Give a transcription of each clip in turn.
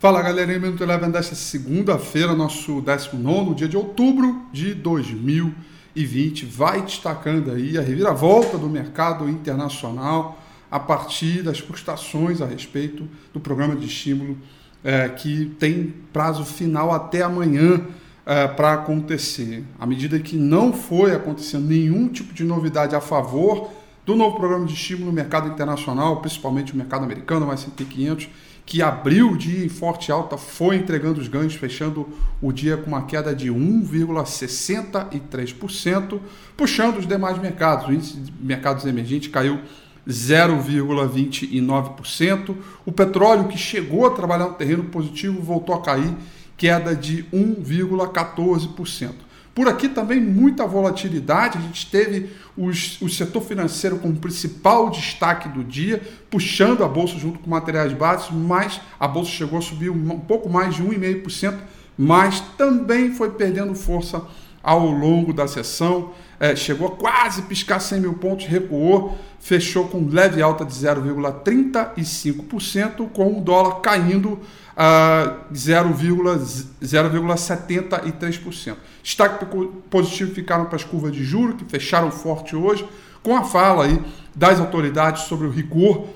Fala galerinha, Minuto Eleven desta segunda-feira, nosso 19 dia de outubro de 2020. Vai destacando aí a reviravolta do mercado internacional a partir das frustrações a respeito do programa de estímulo é, que tem prazo final até amanhã é, para acontecer. À medida que não foi acontecendo nenhum tipo de novidade a favor do novo programa de estímulo no mercado internacional, principalmente o mercado americano, mais S&P 500, que abriu em forte alta, foi entregando os ganhos, fechando o dia com uma queda de 1,63%, puxando os demais mercados. O índice de mercados emergentes caiu 0,29%. O petróleo, que chegou a trabalhar no terreno positivo, voltou a cair, queda de 1,14%. Por aqui também muita volatilidade. A gente teve os, o setor financeiro como principal destaque do dia, puxando a bolsa junto com materiais básicos, mas a bolsa chegou a subir um, pouco mais de 1,5%, mas também foi perdendo força ao longo da sessão. É, chegou a quase piscar 100 mil pontos, recuou, fechou com leve alta de 0,35%, com o dólar caindo a 0,73%. Destaque positivo ficaram para as curvas de juros, que fecharam forte hoje, com a fala aí das autoridades sobre o rigor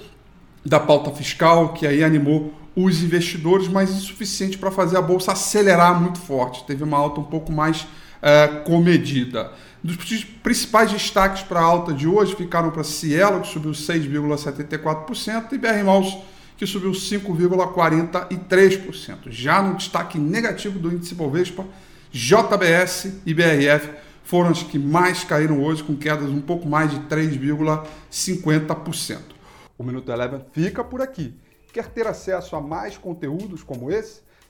da pauta fiscal, que aí animou os investidores, mas insuficiente para fazer a bolsa acelerar muito forte. Teve uma alta um pouco mais uh, comedida. Dos principais destaques para a alta de hoje ficaram para Cielo, que subiu 6,74%, e BR Malls, que subiu 5,43%. Já no destaque negativo do índice Bovespa, JBS e BRF foram as que mais caíram hoje, com quedas um pouco mais de 3,50%. O Minuto Eleven fica por aqui. Quer ter acesso a mais conteúdos como esse?